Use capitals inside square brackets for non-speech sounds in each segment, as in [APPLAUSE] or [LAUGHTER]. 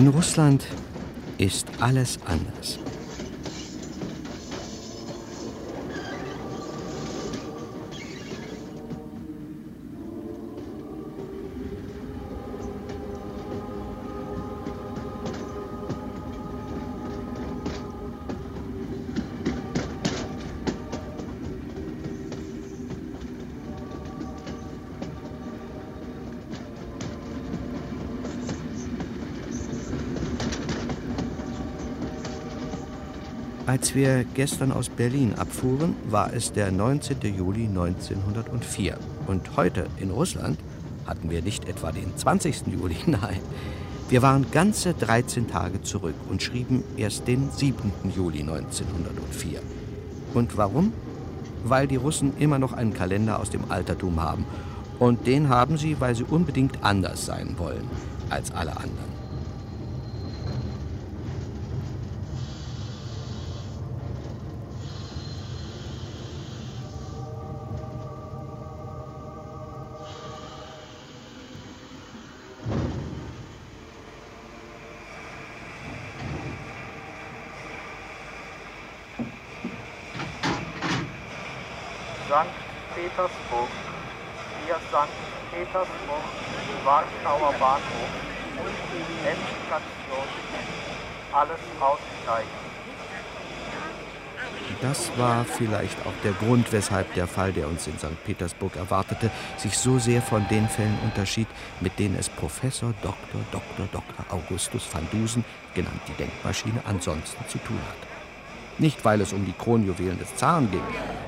In Russland ist alles anders. Als wir gestern aus Berlin abfuhren, war es der 19. Juli 1904. Und heute in Russland hatten wir nicht etwa den 20. Juli, [LAUGHS] nein. Wir waren ganze 13 Tage zurück und schrieben erst den 7. Juli 1904. Und warum? Weil die Russen immer noch einen Kalender aus dem Altertum haben. Und den haben sie, weil sie unbedingt anders sein wollen als alle anderen. Sankt Petersburg. Hier Sankt Petersburg, Warschauer Bahnhof. Endstation. Alles aussteigen. Das war vielleicht auch der Grund, weshalb der Fall, der uns in St. Petersburg erwartete, sich so sehr von den Fällen unterschied, mit denen es Professor Dr. Dr. Dr. Augustus van Dusen, genannt die Denkmaschine, ansonsten zu tun hat. Nicht, weil es um die Kronjuwelen des Zaren ging,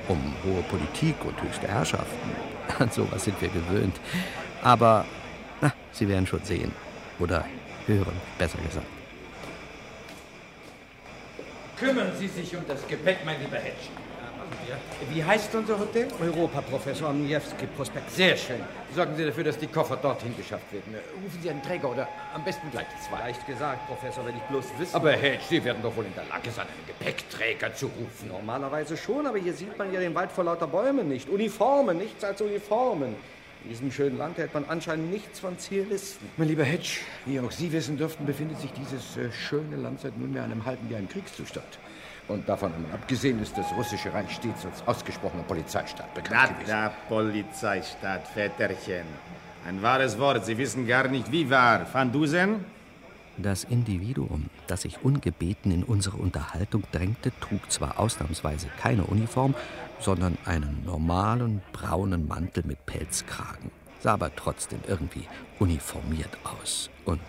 um hohe Politik und höchste Herrschaften. [LAUGHS] An sowas sind wir gewöhnt. Aber, na, Sie werden schon sehen. Oder hören, besser gesagt. Kümmern Sie sich um das Gepäck, mein lieber Hedge. Wie heißt unser Hotel? Europa, Professor am Niewski Prospekt. Sehr schön. Sorgen Sie dafür, dass die Koffer dorthin geschafft werden. Rufen Sie einen Träger oder am besten gleich zwei. Leicht gesagt, Professor, wenn ich bloß wüsste. Aber Hedge, Sie werden doch wohl in der Lage sein, einen Gepäckträger zu rufen. Normalerweise schon, aber hier sieht man ja den Wald vor lauter Bäumen nicht. Uniformen, nichts als Uniformen. In diesem schönen Land hält man anscheinend nichts von Zielisten. Mein lieber Hedge, wie auch Sie wissen dürften, befindet sich dieses äh, schöne Land seit nunmehr einem halben Jahr im Kriegszustand. Und davon abgesehen ist das russische Reich stets als ausgesprochener Polizeistaat bekannt Da, gewesen. da, Polizeistaat, Väterchen. Ein wahres Wort. Sie wissen gar nicht, wie wahr. Van Dusen? Das Individuum, das sich ungebeten in unsere Unterhaltung drängte, trug zwar ausnahmsweise keine Uniform, sondern einen normalen braunen Mantel mit Pelzkragen, sah aber trotzdem irgendwie uniformiert aus und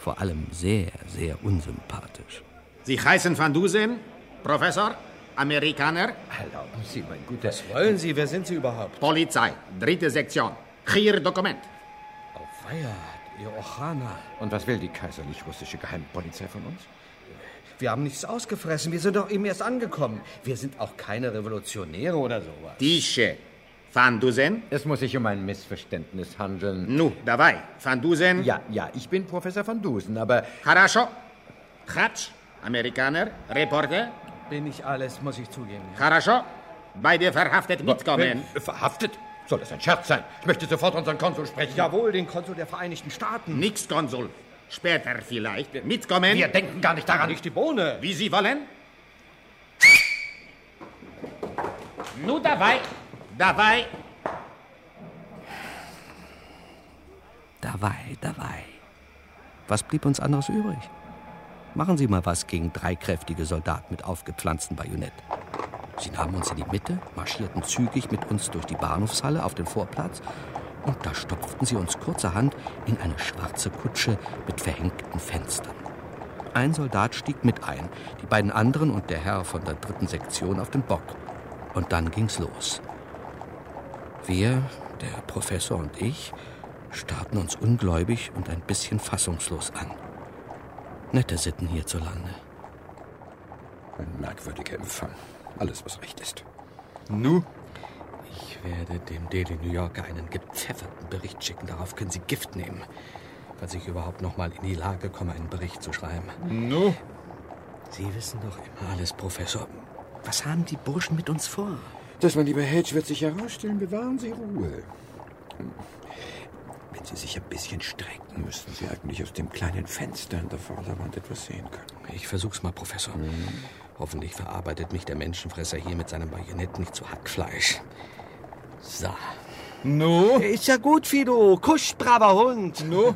vor allem sehr, sehr unsympathisch. Sie heißen Van Dusen? Professor? Amerikaner? Erlauben Sie, mein guter Was wollen Sie? Wer sind Sie überhaupt? Polizei, dritte Sektion. Hier Dokument. Auf Feier, Ihr Ochana. Und was will die kaiserlich-russische Geheimpolizei von uns? Wir haben nichts ausgefressen. Wir sind doch eben erst angekommen. Wir sind auch keine Revolutionäre oder sowas. Tische. Van Dusen? Es muss sich um ein Missverständnis handeln. Nu, dabei. Van Dusen? Ja, ja, ich bin Professor van Dusen, aber Хорошо. Hatsch, Amerikaner, Reporter. Bin ich alles, muss ich zugeben. Хорошо. Beide verhaftet mitkommen. Äh, Verhaftet? Soll das ein Scherz sein? Ich möchte sofort unseren Konsul sprechen. Jawohl, den Konsul der Vereinigten Staaten. Nix, Konsul. Später vielleicht. Mitkommen. Wir denken gar nicht daran. Nicht die Bohne. Wie Sie wollen. Nu dabei. Dabei. Dabei, dabei. Was blieb uns anderes übrig? Machen Sie mal was gegen drei kräftige Soldaten mit aufgepflanztem Bajonett. Sie nahmen uns in die Mitte, marschierten zügig mit uns durch die Bahnhofshalle auf den Vorplatz und da stopften sie uns kurzerhand in eine schwarze Kutsche mit verhängten Fenstern. Ein Soldat stieg mit ein, die beiden anderen und der Herr von der dritten Sektion auf den Bock. Und dann ging's los. Wir, Der Professor und ich starrten uns ungläubig und ein bisschen fassungslos an. Nette Sitten hierzulande. Ein merkwürdiger Empfang. Alles, was recht ist. Nu? Ich werde dem Daily New Yorker einen gepfefferten Bericht schicken. Darauf können Sie Gift nehmen, falls ich überhaupt noch mal in die Lage komme, einen Bericht zu schreiben. Nu? Sie wissen doch immer alles, Professor. Was haben die Burschen mit uns vor? Das, mein lieber Hedge, wird sich herausstellen. Bewahren Sie Ruhe. Wenn Sie sich ein bisschen strecken, müssten Sie eigentlich aus dem kleinen Fenster in der Vorderwand etwas sehen können. Ich versuch's mal, Professor. Hoffentlich verarbeitet mich der Menschenfresser hier mit seinem Bajonett nicht zu Hackfleisch. So. Nu? Ist ja gut, Fido. Kusch, braver Hund. Nu?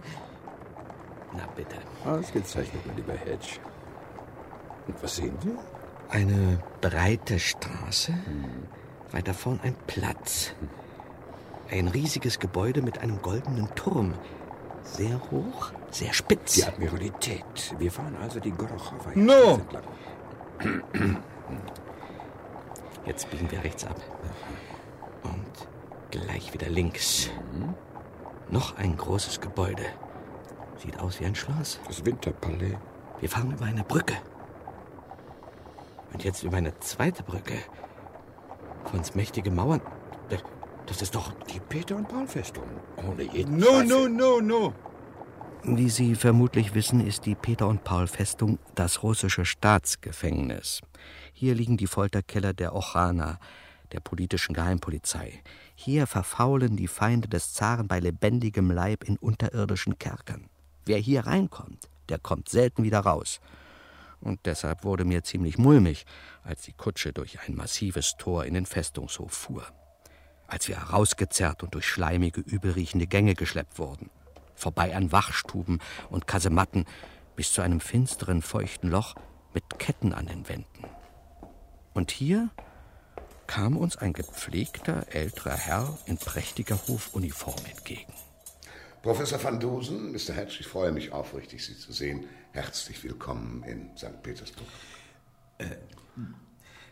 Na bitte. Ausgezeichnet, mein lieber Hedge. Und was sehen Sie? Eine breite Straße. Weiter vorn ein Platz. Ein riesiges Gebäude mit einem goldenen Turm. Sehr hoch, sehr spitz. Die Admiralität. Wir fahren also die Gorochowa. No. entlang. Jetzt biegen wir rechts ab. Und gleich wieder links. Noch ein großes Gebäude. Sieht aus wie ein Schloss. Das Winterpalais. Wir fahren über eine Brücke. Und jetzt über eine zweite Brücke. Von uns mächtige Mauern. Das- ist doch. Die Peter- und Paul-Festung. Ohne jeden Nu, Zweifel. nu, nu, nu. Wie Sie vermutlich wissen, ist die Peter- und Paul-Festung das russische Staatsgefängnis. Hier liegen die Folterkeller der Ochana, der politischen Geheimpolizei. Hier verfaulen die Feinde des Zaren bei lebendigem Leib in unterirdischen Kerkern. Wer hier reinkommt, der kommt selten wieder raus. Und deshalb wurde mir ziemlich mulmig, als die Kutsche durch ein massives Tor in den Festungshof fuhr. Als wir herausgezerrt und durch schleimige, übelriechende Gänge geschleppt wurden. Vorbei an Wachstuben und Kasematten bis zu einem finsteren, feuchten Loch mit Ketten an den Wänden. Und hier kam uns ein gepflegter, älterer Herr in prächtiger Hofuniform entgegen. Professor van Dusen, Mr. Hedge, ich freue mich aufrichtig, Sie zu sehen. Herzlich willkommen in St. Petersburg.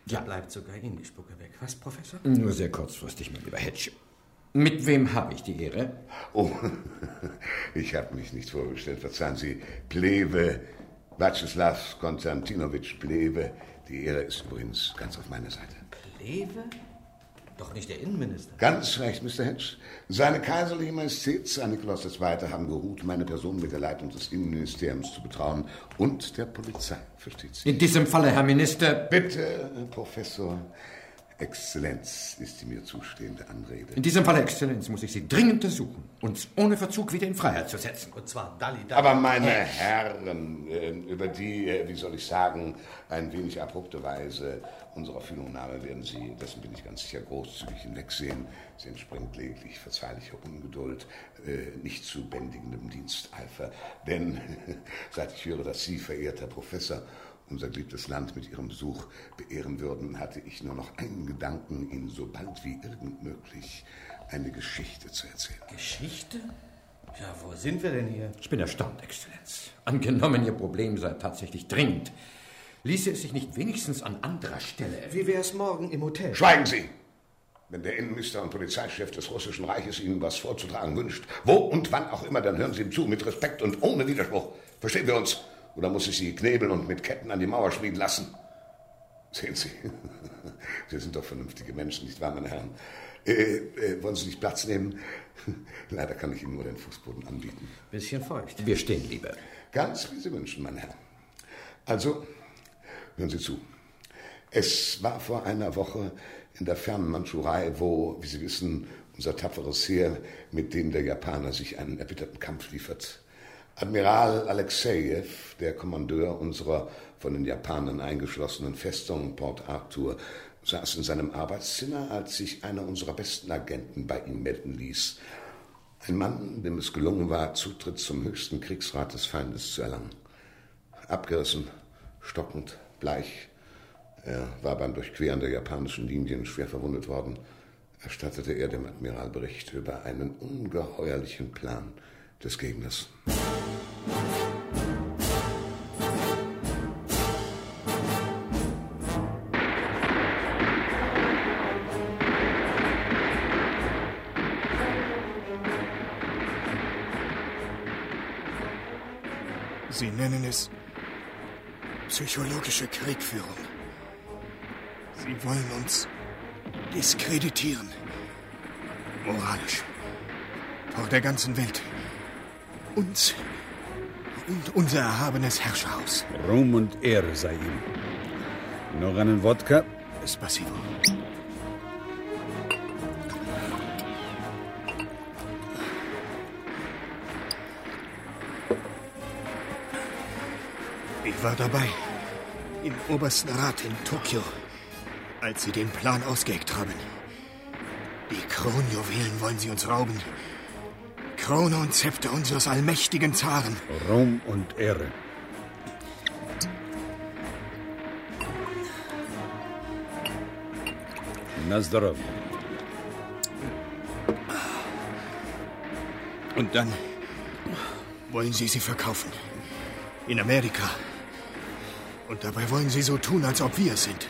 Ja, bleibt sogar Ihnen die Spucke weg. Was, Professor? Nur sehr kurzfristig, mein lieber Hedge. Mit wem habe ich die Ehre? Oh, [LAUGHS] ich habe mich nicht vorgestellt. Verzeihen Sie, Plewe, Václav Konstantinowitsch Plewe. Die Ehre ist übrigens ganz auf meiner Seite. Plewe? Doch nicht der Innenminister. Ganz recht, Mr. Hedge. Seine kaiserliche Majestät, Sein Nikolaus II., haben geruht, meine Person mit der Leitung des Innenministeriums zu betrauen und der Polizei, versteht Sie? In diesem Falle, Herr Minister. Bitte, Professor. Exzellenz ist die mir zustehende Anrede. In diesem Falle, Exzellenz, muss ich Sie dringend ersuchen, uns ohne Verzug wieder in Freiheit zu setzen. Und zwar Dalli Dalli. Aber meine Herren, äh, über die, äh, wie soll ich sagen, ein wenig abrupte Weise unserer Fühlungnahme werden Sie, dessen bin ich ganz sicher, großzügig hinwegsehen. Sie entspringt lediglich verzeihlicher Ungeduld, äh, nicht zu bändigendem Diensteifer. Denn [LAUGHS] seit ich höre, dass Sie, verehrter Professor, unser geliebtes Land mit Ihrem Besuch beehren würden, hatte ich nur noch einen Gedanken, Ihnen so bald wie irgend möglich eine Geschichte zu erzählen. Geschichte? Ja, wo sind wir denn hier? Ich bin erstaunt, Exzellenz. Angenommen, Ihr Problem sei tatsächlich dringend. Ließe es sich nicht wenigstens an anderer Stelle Wie wär's morgen im Hotel? Schweigen Sie! Wenn der Innenminister und Polizeichef des Russischen Reiches Ihnen was vorzutragen wünscht, wo und wann auch immer, dann hören Sie ihm zu, mit Respekt und ohne Widerspruch. Verstehen wir uns? Oder muss ich Sie knebeln und mit Ketten an die Mauer schmieden lassen? Sehen Sie, [LAUGHS] Sie sind doch vernünftige Menschen, nicht wahr, meine Herren? Äh, äh, wollen Sie nicht Platz nehmen? [LAUGHS] Leider kann ich Ihnen nur den Fußboden anbieten. Bisschen feucht. Wir stehen lieber. Ganz wie Sie wünschen, meine Herren. Also, hören Sie zu. Es war vor einer Woche in der fernen Mandschurei, wo, wie Sie wissen, unser tapferes Heer mit dem der Japaner sich einen erbitterten Kampf liefert. Admiral Alexejew, der Kommandeur unserer von den Japanern eingeschlossenen Festung Port Arthur, saß in seinem Arbeitszimmer, als sich einer unserer besten Agenten bei ihm melden ließ. Ein Mann, dem es gelungen war, Zutritt zum höchsten Kriegsrat des Feindes zu erlangen. Abgerissen, stockend, bleich. Er war beim Durchqueren der japanischen Linien schwer verwundet worden. Erstattete er dem Admiral Bericht über einen ungeheuerlichen Plan des Gegners. Sie nennen es psychologische Kriegführung. Sie wollen uns diskreditieren. Moralisch. Vor der ganzen Welt. Uns und unser erhabenes Herrscherhaus. Ruhm und Ehre sei ihm. Noch einen Wodka? Spasibo. Ich war dabei. Im obersten Rat in Tokio, als sie den Plan ausgeheckt haben. Die Kronjuwelen wollen sie uns rauben. Krone und Zepter unseres allmächtigen Zaren. Ruhm und Ehre. Nazdarov. Und dann wollen sie sie verkaufen. In Amerika. Und dabei wollen sie so tun, als ob wir es sind.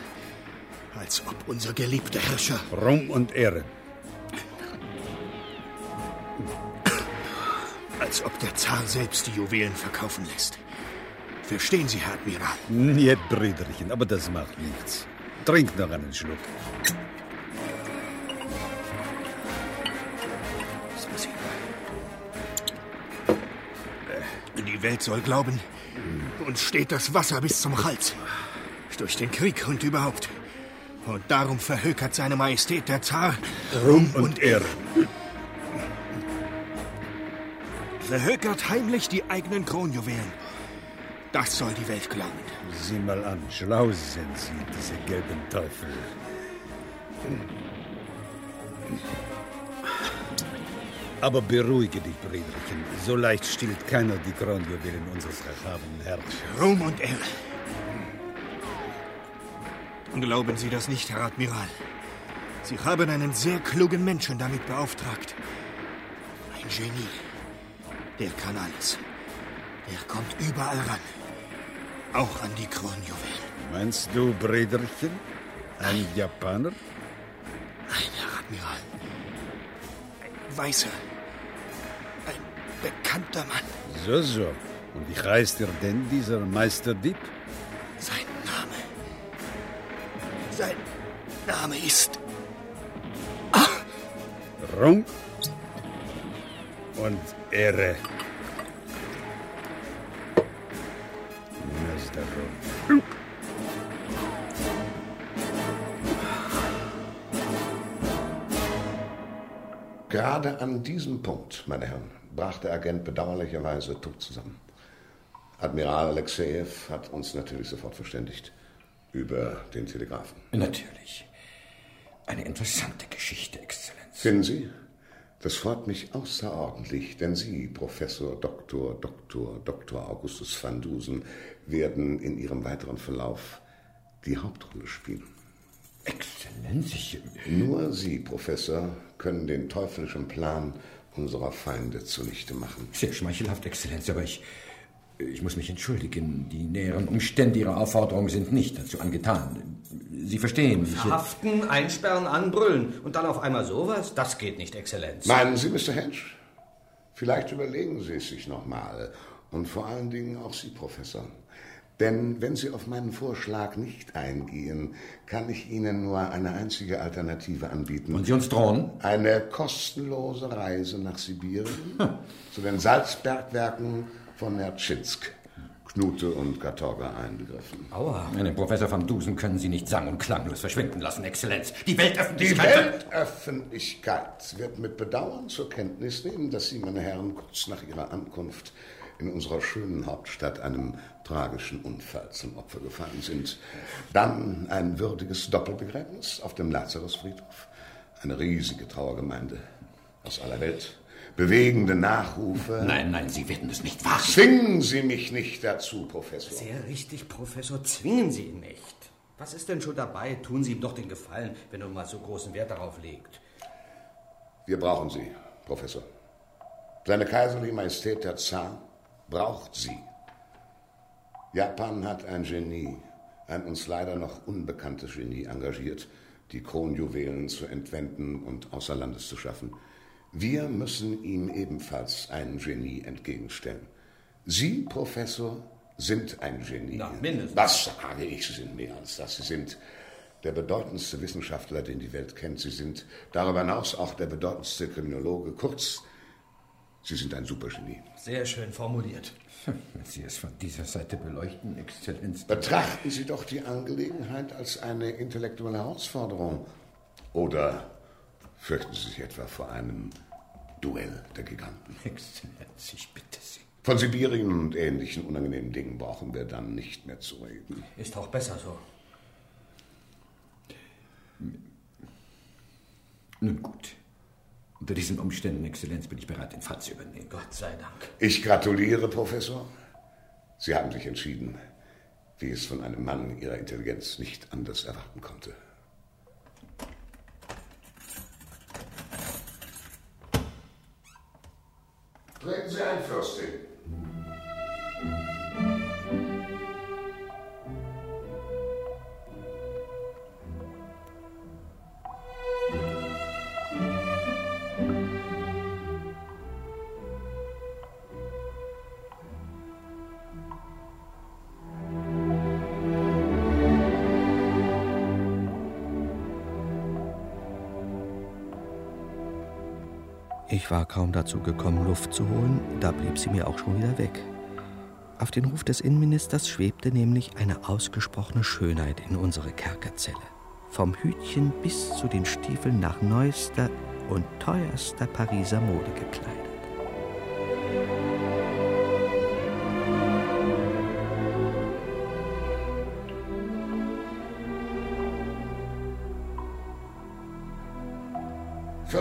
Als ob unser geliebter Herrscher. Ruhm und Ehre. Zar selbst die Juwelen verkaufen lässt. Verstehen Sie, Herr Admiral? Niet, Brüderchen, aber das macht nichts. Trink noch einen Schluck. Die Welt soll glauben, uns steht das Wasser bis zum Hals. Durch den Krieg und überhaupt. Und darum verhökert seine Majestät der Zar Ruhm und Ehre. Verhökert heimlich die eigenen Kronjuwelen. Das soll die Welt glauben. Sieh mal an, schlau sind sie, diese gelben Teufel. Aber beruhige dich, Brüderchen. So leicht stillt keiner die Kronjuwelen unseres erhabenen Herrschers. Ruhm und Ehre. Glauben Sie das nicht, Herr Admiral? Sie haben einen sehr klugen Menschen damit beauftragt. Ein Genie. Der kann alles. Der kommt überall ran. Auch an die Kronjuwelen. Meinst du, Brüderchen? Ein Japaner? Nein, Herr Admiral. Ein Weißer. Ein bekannter Mann. So, so. Und wie heißt er denn, dieser Meisterdieb? Sein Name. Sein Name ist. Ruhm und Ehre. Gerade an diesem Punkt, meine Herren, brach der Agent bedauerlicherweise tot zusammen. Admiral Alexejew hat uns natürlich sofort verständigt über den Telegrafen. Natürlich. Eine interessante Geschichte, Exzellenz. Finden Sie? Das freut mich außerordentlich, denn Sie, Professor Dr. Dr. Dr. Augustus van Dusen, werden in Ihrem weiteren Verlauf die Hauptrolle spielen. Exzellenz, ich... Nur Sie, Professor, können den teuflischen Plan unserer Feinde zunichte machen. Sehr schmeichelhaft, Exzellenz, aber ich... Ich muss mich entschuldigen. Die näheren Umstände Ihrer Aufforderung sind nicht dazu angetan. Sie verstehen. Ich, Verhaften, einsperren, anbrüllen und dann auf einmal sowas? Das geht nicht, Exzellenz. Meinen Sie, Mr. Hensch? Vielleicht überlegen Sie es sich nochmal. Und vor allen Dingen auch Sie, Professor. Denn wenn Sie auf meinen Vorschlag nicht eingehen, kann ich Ihnen nur eine einzige Alternative anbieten. Und Sie uns drohen? Eine kostenlose Reise nach Sibirien [LAUGHS] zu den Salzbergwerken von Nertschinsk. Knute und Katorga einbegriffen. Aua. Einen Professor van Dusen können Sie nicht sang- und klanglos verschwinden lassen, Exzellenz. Die Die Weltöffentlichkeit... Weltöffentlichkeit wird mit Bedauern zur Kenntnis nehmen, dass Sie, meine Herren, kurz nach Ihrer Ankunft in unserer schönen Hauptstadt einem tragischen Unfall zum Opfer gefallen sind. Dann ein würdiges Doppelbegräbnis auf dem Lazarusfriedhof. Eine riesige Trauergemeinde aus aller Welt. Bewegende Nachrufe. Nein, nein, Sie werden es nicht wagen. Zwingen Sie mich nicht dazu, Professor. Sehr richtig, Professor. Zwingen Sie ihn nicht. Was ist denn schon dabei? Tun Sie ihm doch den Gefallen, wenn er mal so großen Wert darauf legt. Wir brauchen Sie, Professor. Seine kaiserliche Majestät der Zar braucht Sie. Japan hat ein Genie, ein uns leider noch unbekanntes Genie engagiert, die Kronjuwelen zu entwenden und außer Landes zu schaffen. Wir müssen ihm ebenfalls ein Genie entgegenstellen. Sie, Professor, sind ein Genie. Na, mindestens. Was sage ich? Sie sind mehr als das. Sie sind der bedeutendste Wissenschaftler, den die Welt kennt. Sie sind darüber hinaus auch der bedeutendste Kriminologe. Kurz, Sie sind ein Supergenie. Sehr schön formuliert. Wenn Sie es von dieser Seite beleuchten, Exzellenz. Betrachten Sie doch die Angelegenheit als eine intellektuelle Herausforderung. Oder fürchten Sie sich etwa vor einem Duell der Giganten? [LAUGHS] Exzellenz, ich bitte Sie. Von Sibirien und ähnlichen unangenehmen Dingen brauchen wir dann nicht mehr zu reden. Ist auch besser so. Nun gut. Unter diesen Umständen, Exzellenz, bin ich bereit, den Fall zu übernehmen. Gott sei Dank. Ich gratuliere, Professor. Sie haben sich entschieden, wie es von einem Mann Ihrer Intelligenz nicht anders erwarten konnte. Treten Sie Ich war kaum dazu gekommen, Luft zu holen, da blieb sie mir auch schon wieder weg. Auf den Ruf des Innenministers schwebte nämlich eine ausgesprochene Schönheit in unsere Kerkerzelle. Vom Hütchen bis zu den Stiefeln nach neuester und teuerster Pariser Mode gekleidet.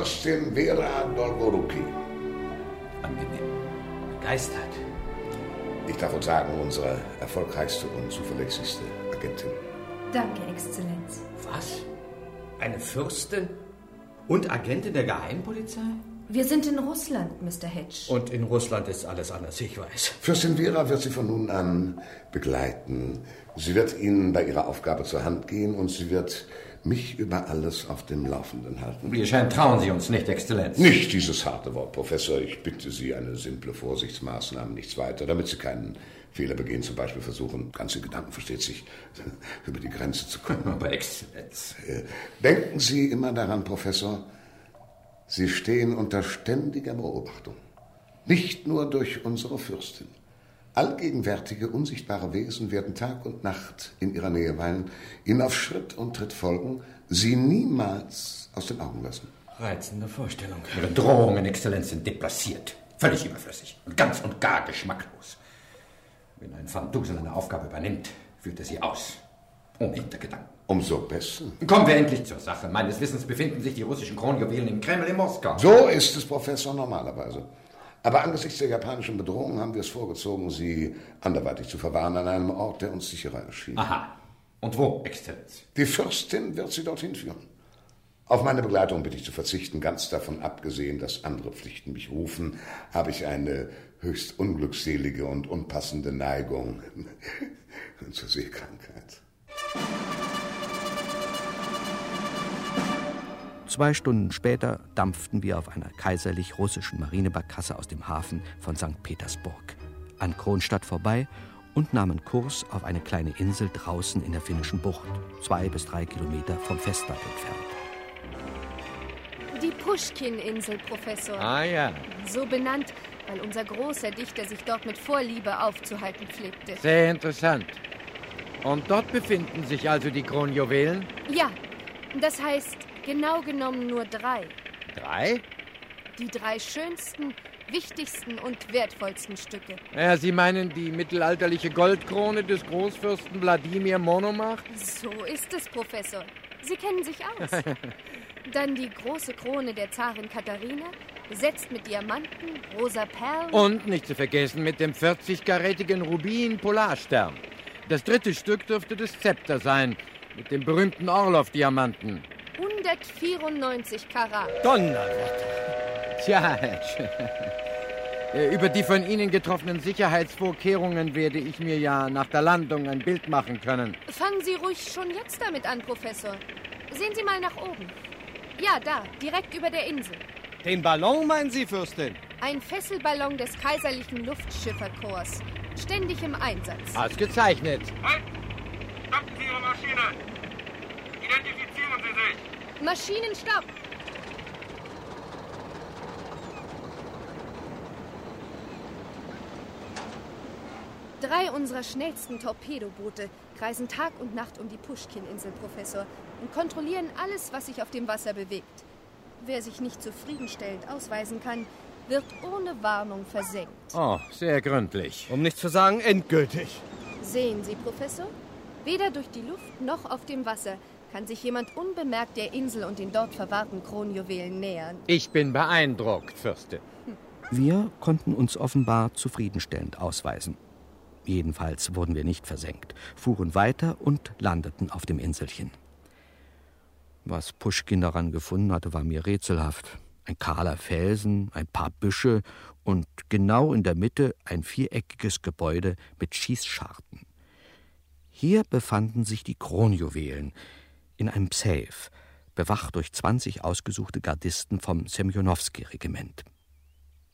Fürstin Vera Dolgoruki. Angenehm. Begeistert. Ich darf wohl sagen, unsere erfolgreichste und zuverlässigste Agentin. Danke, Exzellenz. Was? Eine Fürstin? Und Agentin der Geheimpolizei? Wir sind in Russland, Mr. Hedge. Und in Russland ist alles anders, ich weiß. Fürstin Vera wird Sie von nun an begleiten. Sie wird Ihnen bei Ihrer Aufgabe zur Hand gehen und sie wird mich über alles auf dem Laufenden halten. Wie scheint, trauen Sie uns nicht, Exzellenz. Nicht dieses harte Wort, Professor. Ich bitte Sie, eine simple Vorsichtsmaßnahme, nichts weiter, damit Sie keinen Fehler begehen, zum Beispiel versuchen, ganze Gedanken versteht sich, [LAUGHS] über die Grenze zu kommen. [LAUGHS] Aber Exzellenz. Äh, Denken Sie immer daran, Professor, Sie stehen unter ständiger Beobachtung. Nicht nur durch unsere Fürstin. Allgegenwärtige, unsichtbare Wesen werden Tag und Nacht in ihrer Nähe weilen, ihnen auf Schritt und Tritt folgen, sie niemals aus den Augen lassen. Reizende Vorstellung. Ihre Drohungen, Exzellenz, sind deplaciert. Völlig überflüssig und ganz und gar geschmacklos. Wenn ein Van eine Aufgabe übernimmt, führt er sie aus. Ohne Hintergedanken. Umso besser. Kommen wir endlich zur Sache. Meines Wissens befinden sich die russischen Kronjuwelen im Kreml in Moskau. So ist es, Professor, normalerweise. Aber angesichts der japanischen Bedrohung haben wir es vorgezogen, sie anderweitig zu verwahren an einem Ort, der uns sicherer erschien. Aha. Und wo, Exzellenz? Die Fürstin wird sie dorthin führen. Auf meine Begleitung bitte ich zu verzichten, ganz davon abgesehen, dass andere Pflichten mich rufen, habe ich eine höchst unglückselige und unpassende Neigung [LAUGHS] zur Seekrankheit. Zwei Stunden später dampften wir auf einer kaiserlich-russischen Marinebarkasse aus dem Hafen von St. Petersburg an Kronstadt vorbei und nahmen Kurs auf eine kleine Insel draußen in der finnischen Bucht, zwei bis drei Kilometer vom Festland entfernt. Die Puschkin-Insel, Professor. Ah ja. So benannt, weil unser großer Dichter sich dort mit Vorliebe aufzuhalten pflegte. Sehr interessant. Und dort befinden sich also die Kronjuwelen? Ja, das heißt genau genommen nur drei. Drei? Die drei schönsten, wichtigsten und wertvollsten Stücke. Ja, Sie meinen die mittelalterliche Goldkrone des Großfürsten Wladimir Monomach? So ist es, Professor. Sie kennen sich aus. [LAUGHS] Dann die große Krone der Zarin Katharina, besetzt mit Diamanten, rosa Perlen. Und nicht zu vergessen mit dem 40-karätigen Rubin-Polarstern. Das dritte Stück dürfte das Zepter sein, mit dem berühmten Orlov-Diamanten. 194 Karat. Donnerwetter. Tja, [LAUGHS] über die von Ihnen getroffenen Sicherheitsvorkehrungen werde ich mir ja nach der Landung ein Bild machen können. Fangen Sie ruhig schon jetzt damit an, Professor. Sehen Sie mal nach oben. Ja, da, direkt über der Insel. Den Ballon, meinen Sie, Fürstin? Ein Fesselballon des Kaiserlichen Luftschifferkorps. Ständig im Einsatz. Ausgezeichnet. Halt! Stoppen Sie Ihre Maschine! Identifizieren Sie sich! Maschinenstopp! Drei unserer schnellsten Torpedoboote kreisen Tag und Nacht um die Puschkin-Insel, Professor, und kontrollieren alles, was sich auf dem Wasser bewegt. Wer sich nicht zufriedenstellend ausweisen kann, wird ohne Warnung versenkt. Oh, sehr gründlich. Um nicht zu sagen endgültig. Sehen Sie, Professor? Weder durch die Luft noch auf dem Wasser kann sich jemand unbemerkt der Insel und den dort verwahrten Kronjuwelen nähern. Ich bin beeindruckt, Fürstin. Wir konnten uns offenbar zufriedenstellend ausweisen. Jedenfalls wurden wir nicht versenkt, fuhren weiter und landeten auf dem Inselchen. Was Puschkin daran gefunden hatte, war mir rätselhaft. Ein kahler Felsen, ein paar Büsche und genau in der Mitte ein viereckiges Gebäude mit Schießscharten. Hier befanden sich die Kronjuwelen in einem Safe, bewacht durch 20 ausgesuchte Gardisten vom Semjonowski-Regiment.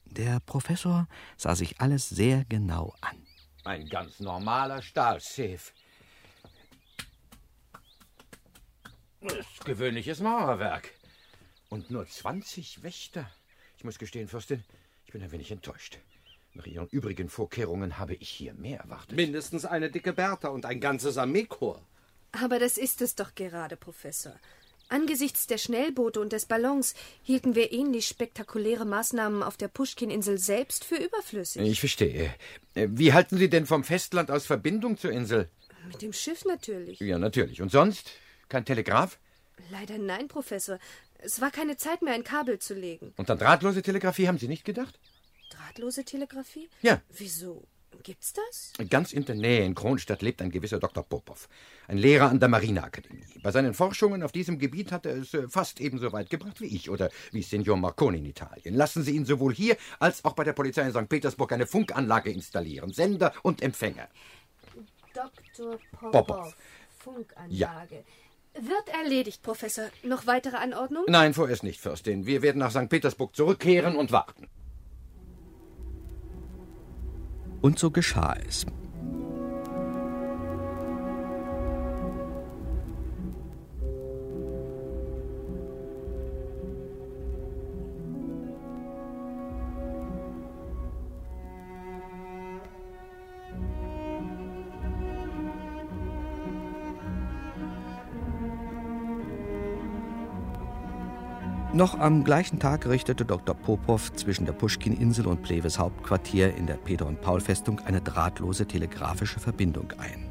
Der Professor sah sich alles sehr genau an. Ein ganz normaler Stahlsafe. Das ist gewöhnliches Mauerwerk. Und nur 20 Wächter. Ich muss gestehen, Fürstin, ich bin ein wenig enttäuscht. Nach Ihren übrigen Vorkehrungen habe ich hier mehr erwartet. Mindestens eine dicke Bertha und ein ganzes Armeekorps. Aber das ist es doch gerade, Professor. Angesichts der Schnellboote und des Ballons hielten wir ähnlich spektakuläre Maßnahmen auf der Puschkin-Insel selbst für überflüssig. Ich verstehe. Äh, Wie halten Sie denn vom Festland aus Verbindung zur Insel? Mit dem Schiff natürlich. Ja, natürlich. Und sonst? Kein Telegraph? Leider nein, Professor. Es war keine Zeit mehr, ein Kabel zu legen. Und an drahtlose Telegrafie haben Sie nicht gedacht? Drahtlose Telegrafie? Ja. Wieso? Gibt's das? Ganz in der Nähe in Kronstadt lebt ein gewisser Dr. Popov, ein Lehrer an der Marineakademie. Bei seinen Forschungen auf diesem Gebiet hat er es äh, fast ebenso weit gebracht wie ich oder wie Signor Marconi in Italien. Lassen Sie ihn sowohl hier als auch bei der Polizei in St. Petersburg eine Funkanlage installieren, Sender und Empfänger. Dr. Popov. Popov. Funkanlage. Wird erledigt, Professor. Noch weitere Anordnungen? Nein, vorerst nicht, Fürstin. Wir werden nach St. Petersburg zurückkehren und warten. Und so geschah es. Noch am gleichen Tag richtete Dr. Popov zwischen der Puschkin-Insel und Plewes Hauptquartier in der Peter- und Paul-Festung eine drahtlose telegrafische Verbindung ein.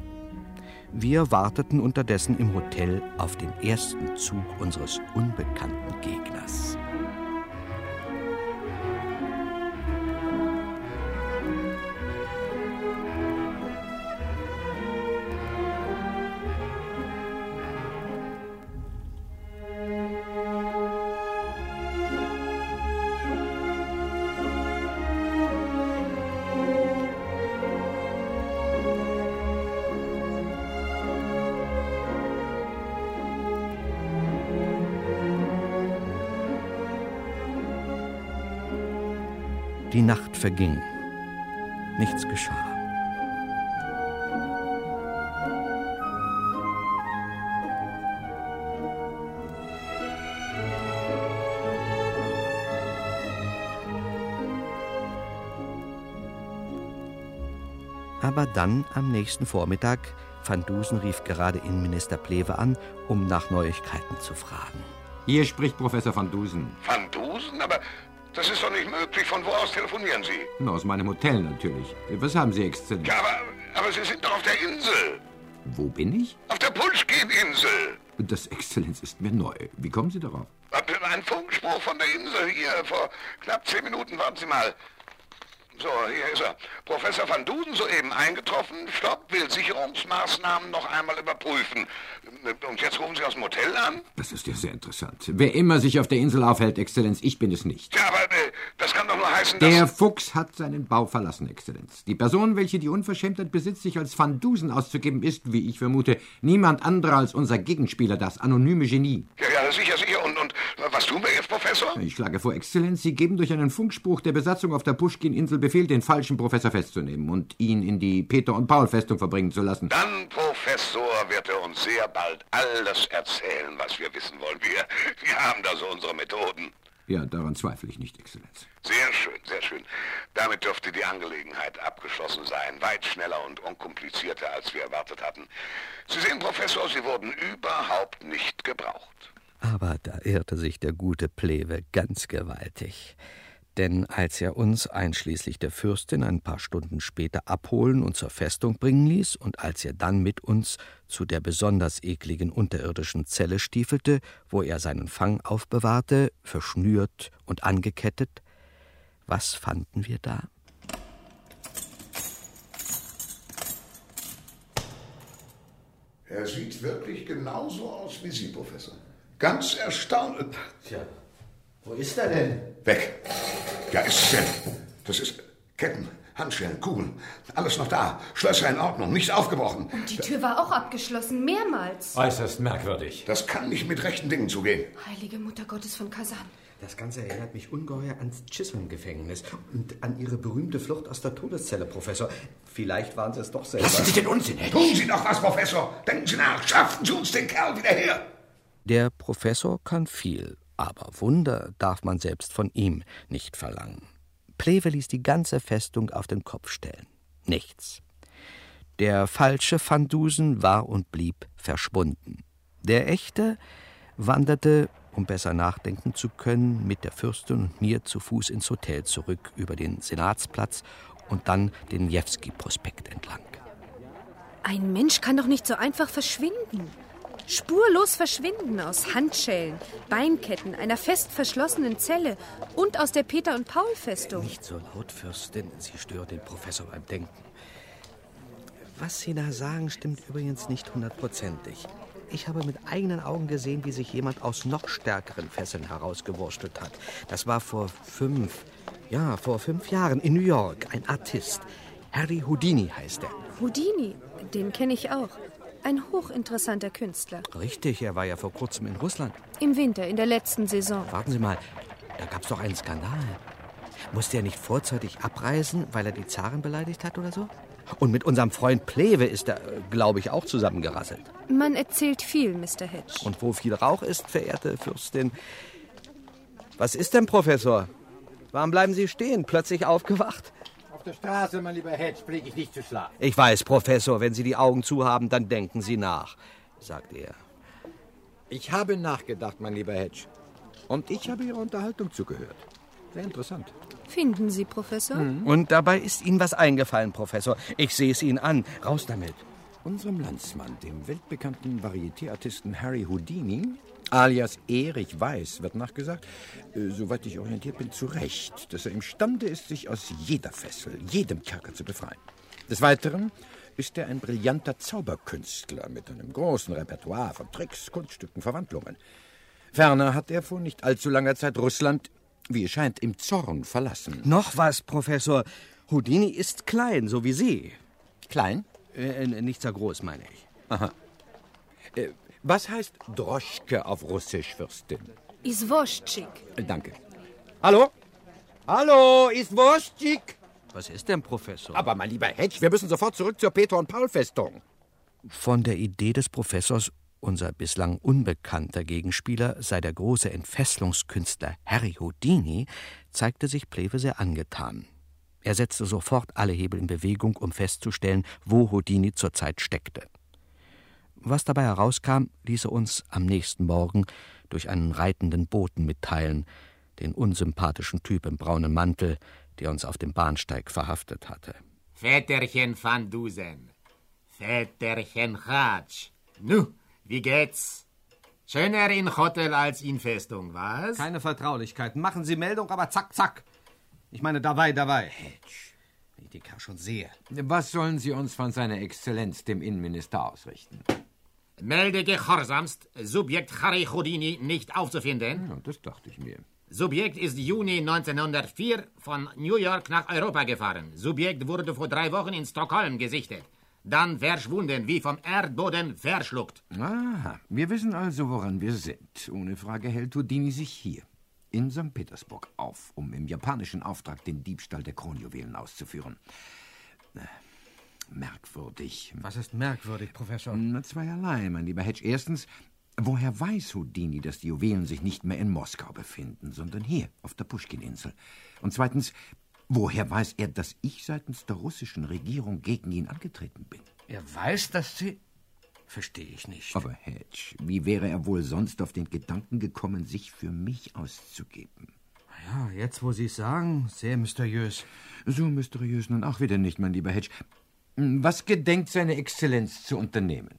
Wir warteten unterdessen im Hotel auf den ersten Zug unseres unbekannten Gegners. Verging. Nichts geschah. Aber dann am nächsten Vormittag, Van Dusen rief gerade Innenminister Plewe an, um nach Neuigkeiten zu fragen. Hier spricht Professor van Dusen. Van Dusen? Aber das ist doch nicht möglich. Von wo aus telefonieren Sie? Na, Aus meinem Hotel natürlich. Was haben Sie, Exzellenz? Ja, aber, aber Sie sind doch auf der Insel. Wo bin ich? Auf der Puschkin-Insel. Das Exzellenz ist mir neu. Wie kommen Sie darauf? Ein Funkspruch von der Insel hier vor knapp zehn Minuten. Warten Sie mal. So, hier ist er. Professor van Duden soeben eingetroffen. Stopp, will Sicherungsmaßnahmen noch einmal überprüfen. Und jetzt rufen Sie aus dem Hotel an? Das ist ja sehr interessant. Wer immer sich auf der Insel aufhält, Exzellenz, ich bin es nicht. Ja, aber äh, das kann doch nur heißen, dass... Der Fuchs hat seinen Bau verlassen, Exzellenz. Die Person, welche die Unverschämtheit besitzt, sich als Van Dusen auszugeben, ist, wie ich vermute, niemand anderer als unser Gegenspieler, das anonyme Genie. Ja, ja, sicher, sicher. Und, Was tun wir jetzt, Professor? Ich schlage vor, Exzellenz, Sie geben durch einen Funkspruch der Besatzung auf der Puschkin-Insel Befehl, den falschen Professor festzunehmen und ihn in die Peter- und Paul-Festung verbringen zu lassen. Dann, Professor, wird er uns sehr bald alles erzählen, was wir wissen wollen. Wir, wir haben da so unsere Methoden. Ja, daran zweifle ich nicht, Exzellenz. Sehr schön, sehr schön. Damit dürfte die Angelegenheit abgeschlossen sein. Weit schneller und unkomplizierter, als wir erwartet hatten. Sie sehen, Professor, Sie wurden überhaupt nicht gebraucht. Aber da irrte sich der gute Plewe ganz gewaltig. Denn als er uns einschließlich der Fürstin ein paar Stunden später abholen und zur Festung bringen ließ, und als er dann mit uns zu der besonders ekligen unterirdischen Zelle stiefelte, wo er seinen Fang aufbewahrte, verschnürt und angekettet, was fanden wir da? Er sieht wirklich genauso aus wie Sie, Professor. Ganz erstaunlich. Tja, wo ist er denn? Weg. Ja, ist es denn? Das ist Ketten, Handschellen, Kugeln. Alles noch da. Schlösser in Ordnung, nichts aufgebrochen. Und die Tür war auch abgeschlossen, mehrmals. Äußerst merkwürdig. Das kann nicht mit rechten Dingen zugehen. Heilige Mutter Gottes von Kasan. Das Ganze erinnert mich ungeheuer ans Chisholm-Gefängnis und an Ihre berühmte Flucht aus der Todeszelle, Professor. Vielleicht waren Sie es doch selber. Lassen Sie den Unsinn, Hedge. Tun Sie doch was, Professor. Denken Sie nach. Schaffen Sie uns den Kerl wieder her. Der Professor kann viel, aber Wunder darf man selbst von ihm nicht verlangen. Plewe ließ die ganze Festung auf den Kopf stellen. Nichts. Der falsche Van Dusen war und blieb verschwunden. Der echte wanderte, um besser nachdenken zu können, mit der Fürstin und mir zu Fuß ins Hotel zurück über den Senatsplatz und dann den Jewski-Prospekt entlang. Ein Mensch kann doch nicht so einfach verschwinden. Spurlos verschwinden aus Handschellen, Beinketten, einer fest verschlossenen Zelle und aus der Peter- und Paul-Festung. Nicht so laut, Fürstin, Sie stört den Professor beim Denken. Was Sie da sagen, stimmt übrigens nicht hundertprozentig. Ich habe mit eigenen Augen gesehen, wie sich jemand aus noch stärkeren Fesseln herausgewurstelt hat. Das war vor fünf, ja, vor fünf Jahren in New York. Ein Artist. Harry Houdini heißt er. Houdini, den kenne ich auch. Ein hochinteressanter Künstler. Richtig, er war ja vor kurzem in Russland. Im Winter, in der letzten Saison. Warten Sie mal, da gab's doch einen Skandal. Musste er nicht vorzeitig abreisen, weil er die Zaren beleidigt hat oder so? Und mit unserem Freund Plewe ist er, glaube ich, auch zusammengerasselt. Man erzählt viel, Mr. Hedge. Und wo viel Rauch ist, verehrte Fürstin. Was ist denn, Professor? Warum bleiben Sie stehen? Plötzlich aufgewacht? Auf der Straße, mein lieber Hedge, pflege ich nicht zu schlafen. Ich weiß, Professor, wenn Sie die Augen zu haben, dann denken Sie nach, sagt er. Ich habe nachgedacht, mein lieber Hedge. Und ich habe Ihrer Unterhaltung zugehört. Sehr interessant. Finden Sie, Professor? Und dabei ist Ihnen was eingefallen, Professor. Ich sehe es Ihnen an. Raus damit. Unserem Landsmann, dem weltbekannten Varieté-Artisten Harry Houdini, alias Erich Weiß, wird nachgesagt, äh, soweit ich orientiert bin, zu Recht, dass er imstande ist, sich aus jeder Fessel, jedem Kerker zu befreien. Des Weiteren ist er ein brillanter Zauberkünstler mit einem großen Repertoire von Tricks, Kunststücken, Verwandlungen. Ferner hat er vor nicht allzu langer Zeit Russland, wie es scheint, im Zorn verlassen. Noch was, Professor. Houdini ist klein, so wie Sie. Klein? Äh, nicht sehr groß, meine ich. Aha. Äh, was heißt Droschke auf Russisch, Fürstin? Äh, danke. Hallo? Hallo, ist Woschik? Was ist denn, Professor? Aber mein lieber Hedge, wir müssen sofort zurück zur Peter- und Paul-Festung. Von der Idee des Professors, unser bislang unbekannter Gegenspieler sei der große Entfesselungskünstler Harry Houdini, zeigte sich Plewe sehr angetan. Er setzte sofort alle Hebel in Bewegung, um festzustellen, wo Houdini zurzeit steckte. Was dabei herauskam, ließ er uns am nächsten Morgen durch einen reitenden Boten mitteilen, den unsympathischen Typ im braunen Mantel, der uns auf dem Bahnsteig verhaftet hatte. Väterchen van Dusen. Väterchen Hatsch. Nu, wie geht's? Schöner in Hotel als in Festung, was? Keine Vertraulichkeit. Machen Sie Meldung, aber zack, zack. Ich meine, dabei, dabei. Wenn ich den Kerl schon sehe. Was sollen Sie uns von seiner Exzellenz, dem Innenminister, ausrichten? Melde gehorsamst, Subjekt Harry Houdini nicht aufzufinden. Ja, das dachte ich mir. Subjekt ist Juni 1904 von New York nach Europa gefahren. Subjekt wurde vor drei Wochen in Stockholm gesichtet. dann verschwunden, wie vom Erdboden verschluckt. Ah, wir wissen also, woran wir sind. Ohne Frage hält Houdini sich hier, in St. Petersburg, auf, um im japanischen Auftrag den Diebstahl der Kronjuwelen auszuführen. Merkwürdig. Was ist merkwürdig, Professor? Na, zweierlei, mein lieber Hedge. Erstens, woher weiß Houdini, dass die Juwelen sich nicht mehr in Moskau befinden, sondern hier, auf der Puschkin-Insel? Und zweitens, woher weiß er, dass ich seitens der russischen Regierung gegen ihn angetreten bin? Er weiß, dass Sie... Verstehe ich nicht. Aber Hedge, wie wäre er wohl sonst auf den Gedanken gekommen, sich für mich auszugeben? Ja, jetzt, wo Sie es sagen, sehr mysteriös. So mysteriös nun auch wieder nicht, mein lieber Hedge. Was gedenkt seine Exzellenz zu unternehmen?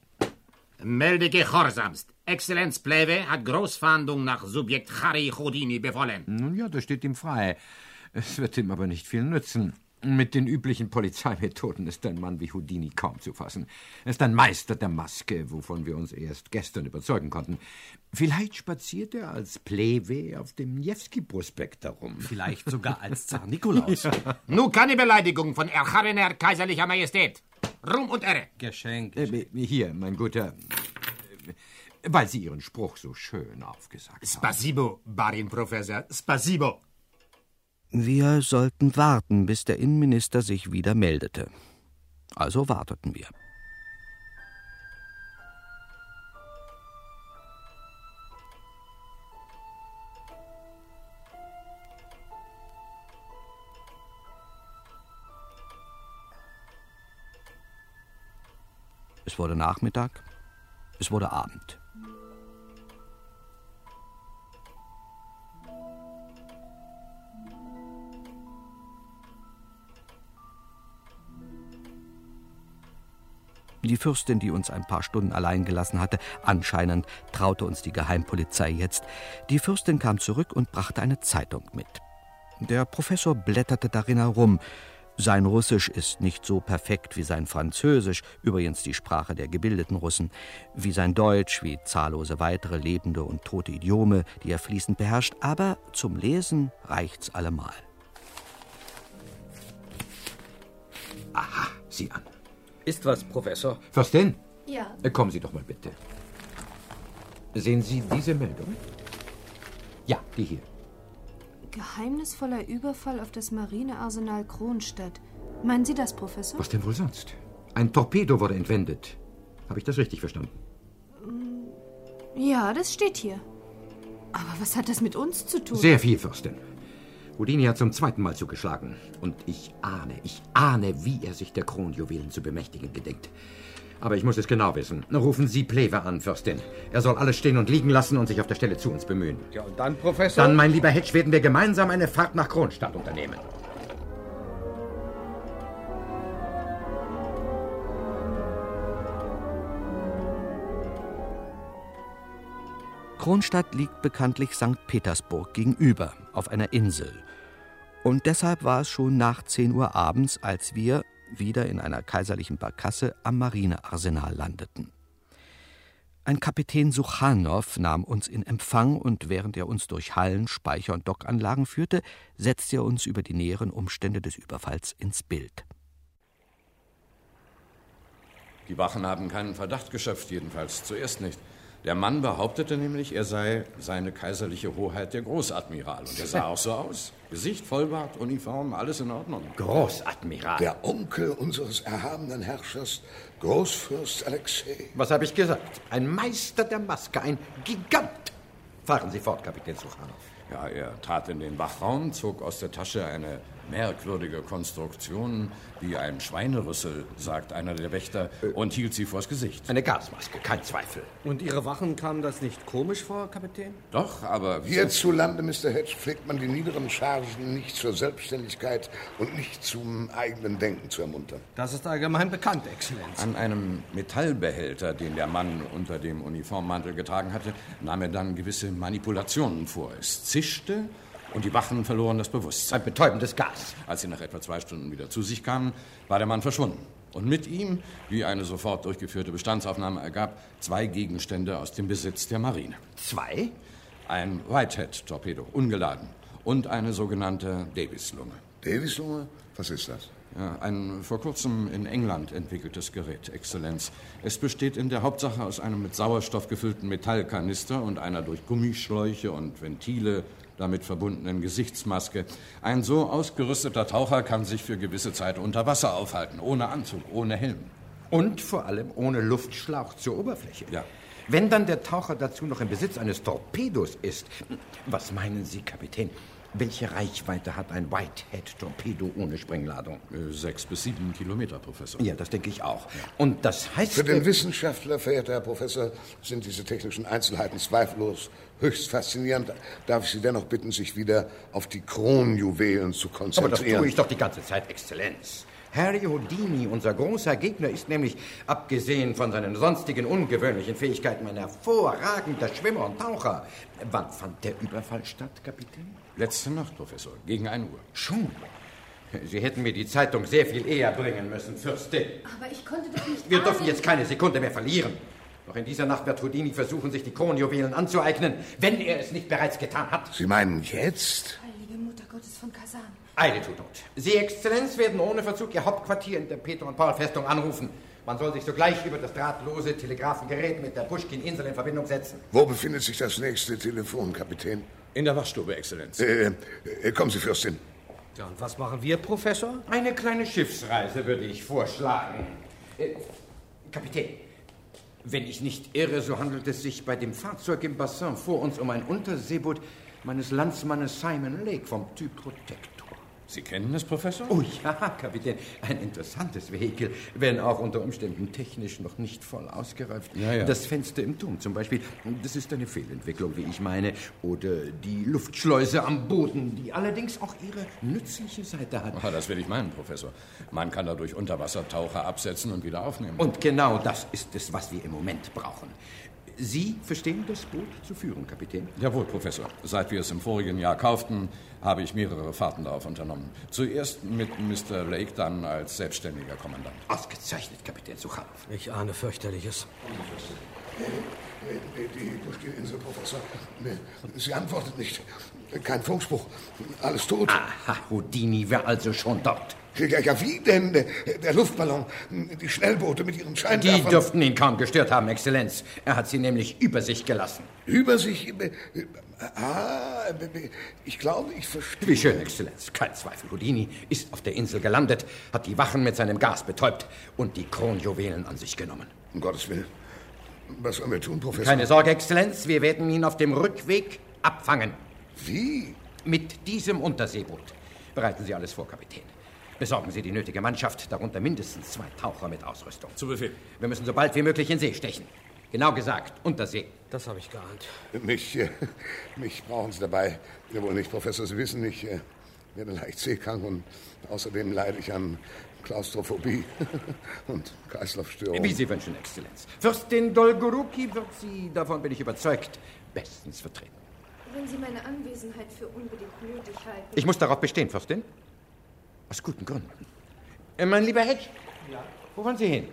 Melde gehorsamst. Exzellenz Pleve hat Großfahndung nach Subjekt Harry Houdini befohlen. Nun ja, das steht ihm frei. Es wird ihm aber nicht viel nützen. Mit den üblichen Polizeimethoden ist ein Mann wie Houdini kaum zu fassen. Er ist ein Meister der Maske, wovon wir uns erst gestern überzeugen konnten. Vielleicht spaziert er als Plewe auf dem Niewski-Prospekt herum. Vielleicht sogar als [LAUGHS] Zar Nikolaus. ja. Nur keine Beleidigung von erhabener kaiserlicher Majestät. Ruhm und Ehre. Geschenk. Äh, hier, mein guter. Weil Sie Ihren Spruch so schön aufgesagt haben. Spasibo, Barin Professor. Spasibo. Wir sollten warten, bis der Innenminister sich wieder meldete. Also warteten wir. Es wurde Nachmittag, es wurde Abend. Die Fürstin, die uns ein paar Stunden allein gelassen hatte, anscheinend traute uns die Geheimpolizei jetzt. Die Fürstin kam zurück und brachte eine Zeitung mit. Der Professor blätterte darin herum. Sein Russisch ist nicht so perfekt wie sein Französisch, übrigens die Sprache der gebildeten Russen, wie sein Deutsch, wie zahllose weitere lebende und tote Idiome, die er fließend beherrscht, aber zum Lesen reicht's allemal. Aha, sieh an. Ist was, Professor? Fürstin? Ja. Kommen Sie doch mal bitte. Sehen Sie diese Meldung? Ja, die hier. Geheimnisvoller Überfall auf das Marinearsenal Kronstadt. Meinen Sie das, Professor? Was denn wohl sonst? Ein Torpedo wurde entwendet. Habe ich das richtig verstanden? Ja, das steht hier. Aber was hat das mit uns zu tun? Sehr viel, Fürstin. Houdini hat zum zweiten Mal zugeschlagen. Und ich ahne, ich ahne, wie er sich der Kronjuwelen zu bemächtigen gedenkt. Aber ich muss es genau wissen. Rufen Sie Plewe an, Fürstin. Er soll alles stehen und liegen lassen und sich auf der Stelle zu uns bemühen. Ja, und dann, Professor? Dann, mein lieber Hedge, werden wir gemeinsam eine Fahrt nach Kronstadt unternehmen. Kronstadt liegt bekanntlich St. Petersburg gegenüber, auf einer Insel. Und deshalb war es schon nach 10 Uhr abends, als wir, wieder in einer kaiserlichen Barkasse, am Marinearsenal landeten. Ein Kapitän Suchanow nahm uns in Empfang und während er uns durch Hallen, Speicher und Dockanlagen führte, setzte er uns über die näheren Umstände des Überfalls ins Bild. Die Wachen haben keinen Verdacht geschöpft, jedenfalls zuerst nicht. Der Mann behauptete nämlich, er sei seine kaiserliche Hoheit der Großadmiral. Und er sah auch so aus. Gesicht, Vollbart, Uniform, alles in Ordnung. Großadmiral. Der Onkel unseres erhabenen Herrschers, Großfürst Alexei. Was habe ich gesagt? Ein Meister der Maske, ein Gigant. Fahren Sie fort, Kapitän Suchanow. Ja, er trat in den Wachraum, zog aus der Tasche eine merkwürdige Konstruktion, wie ein Schweinerüssel, sagt einer der Wächter, und hielt sie vors Gesicht. Eine Gasmaske, kein Zweifel. Und Ihre Wachen kamen das nicht komisch vor, Kapitän? Doch, aber... Hierzulande, Mr. Hedge, pflegt man die niederen Chargen nicht zur Selbstständigkeit und nicht zum eigenen Denken zu ermuntern. Das ist allgemein bekannt, Exzellenz. An einem Metallbehälter, den der Mann unter dem Uniformmantel getragen hatte, nahm er dann gewisse Manipulationen vor. Es zischte und die Wachen verloren das Bewusstsein. Ein betäubendes Gas. Als sie nach etwa zwei Stunden wieder zu sich kamen, war der Mann verschwunden. Und mit ihm, wie eine sofort durchgeführte Bestandsaufnahme ergab, zwei Gegenstände aus dem Besitz der Marine. Zwei? Ein Whitehead-Torpedo, ungeladen. Und eine sogenannte Davis-Lunge. Davis-Lunge? Was ist das? Ja, ein vor kurzem in England entwickeltes Gerät, Exzellenz. Es besteht in der Hauptsache aus einem mit Sauerstoff gefüllten Metallkanister und einer durch Gummischläuche und Ventile damit verbundenen Gesichtsmaske. Ein so ausgerüsteter Taucher kann sich für gewisse Zeit unter Wasser aufhalten, ohne Anzug, ohne Helm. Und vor allem ohne Luftschlauch zur Oberfläche. Ja. Wenn dann der Taucher dazu noch im Besitz eines Torpedos ist. Was meinen Sie, Kapitän? Welche Reichweite hat ein Whitehead-Torpedo ohne Sprengladung? Äh, sechs bis sieben Kilometer, Professor. Ja, das denke ich auch. Und das heißt. Für den Wissenschaftler, verehrter Herr Professor, sind diese technischen Einzelheiten zweifellos höchst faszinierend. Darf ich Sie dennoch bitten, sich wieder auf die Kronjuwelen zu konzentrieren? Aber das tue ich doch die ganze Zeit, Exzellenz. Harry Houdini, unser großer Gegner, ist nämlich, abgesehen von seinen sonstigen ungewöhnlichen Fähigkeiten, ein hervorragender Schwimmer und Taucher. Wann fand der Überfall statt, Kapitän? Letzte Nacht, Professor, gegen 1 Uhr. Schon? Sie hätten mir die Zeitung sehr viel eher bringen müssen, Fürstin. Aber ich konnte doch nicht. Wir dürfen jetzt keine Sekunde mehr verlieren. Noch in dieser Nacht wird Houdini versuchen, sich die Kronjuwelen anzueignen, wenn er es nicht bereits getan hat. Sie meinen jetzt? Heilige Mutter Gottes von Kasan. Eile tut Not. Sie, Exzellenz, werden ohne Verzug Ihr Hauptquartier in der Peter- und Paul-Festung anrufen. Man soll sich sogleich über das drahtlose Telegrafengerät mit der Pushkin-Insel in Verbindung setzen. Wo befindet sich das nächste Telefon, Kapitän? In der Wachstube, Exzellenz. Äh, äh, kommen Sie, Fürstin. Ja, und was machen wir, Professor? Eine kleine Schiffsreise würde ich vorschlagen. Äh, Kapitän, wenn ich nicht irre, so handelt es sich bei dem Fahrzeug im Bassin vor uns um ein Unterseeboot meines Landsmannes Simon Lake vom Typ Protector. Sie kennen es, Professor? Oh ja, Kapitän, ein interessantes Vehikel, wenn auch unter Umständen technisch noch nicht voll ausgereift. Ja, ja. Das Fenster im Turm zum Beispiel, das ist eine Fehlentwicklung, wie ich meine. Oder die Luftschleuse am Boden, die allerdings auch ihre nützliche Seite hat. Ah, das will ich meinen, Professor. Man kann dadurch Unterwassertaucher absetzen und wieder aufnehmen. Und genau das ist es, was wir im Moment brauchen. Sie verstehen das Boot zu führen, Kapitän? Jawohl, Professor. Seit wir es im vorigen Jahr kauften, habe ich mehrere Fahrten darauf unternommen. Zuerst mit Mr. Lake, dann als selbstständiger Kommandant. Ausgezeichnet, Kapitän Suchanov. Ich ahne fürchterliches. Die Pushkin-Insel, Professor. Sie antwortet nicht. Kein Funkspruch. Alles tot. Aha, Houdini wäre also schon dort. Ja, wie denn? Der, Luftballon, die Schnellboote mit ihren Die Scheinwerfern. dürften ihn kaum gestört haben, Exzellenz. Er hat sie nämlich über sich gelassen. Über sich. Ah, ich glaube, ich verstehe. Wie schön, Exzellenz. Kein Zweifel. Houdini ist auf der Insel gelandet, hat die Wachen mit seinem Gas betäubt und die Kronjuwelen an sich genommen. Um Gottes Willen. Was sollen wir tun, Professor? Keine Sorge, Exzellenz. Wir werden ihn auf dem Rückweg abfangen. Wie? Mit diesem Unterseeboot. Bereiten Sie alles vor, Kapitän. Besorgen Sie die nötige Mannschaft, darunter mindestens zwei Taucher mit Ausrüstung. Zu Befehl. Wir müssen so bald wie möglich in See stechen. Genau gesagt, Untersee. Das habe ich geahnt. Mich, äh, mich brauchen Sie dabei. Jawohl nicht, Professor. Sie wissen, ich äh, werde leicht seekrank und außerdem leide ich an Klaustrophobie [LAUGHS] und Kreislaufstörungen. Wie Sie wünschen, Exzellenz. Fürstin Dolgoruki wird Sie, davon bin ich überzeugt, bestens vertreten. Wenn Sie meine Anwesenheit für unbedingt nötig halten. Ich muss darauf bestehen, Fürstin. Aus guten Gründen. Äh, mein lieber Hedge, Ja. wo wollen Sie hin?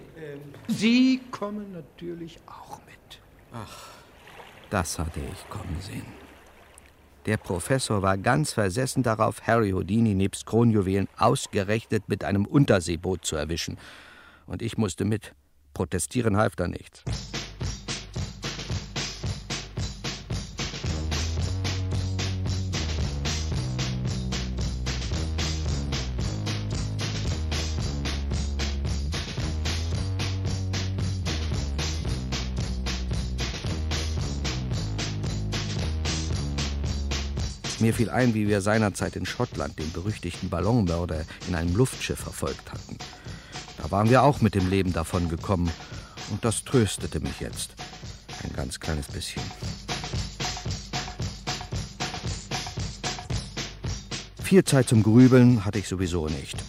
Sie kommen natürlich auch mit. Ach, Das hatte ich kommen sehen. Der Professor war ganz versessen darauf, Harry Houdini nebst Kronjuwelen ausgerechnet mit einem Unterseeboot zu erwischen. Und ich musste mit. Protestieren half da nichts. Mir fiel ein, wie wir seinerzeit in Schottland den berüchtigten Ballonmörder in einem Luftschiff verfolgt hatten. Da waren wir auch mit dem Leben davon gekommen. Und das tröstete mich jetzt. Ein ganz kleines bisschen. Viel Zeit zum Grübeln hatte ich sowieso nicht.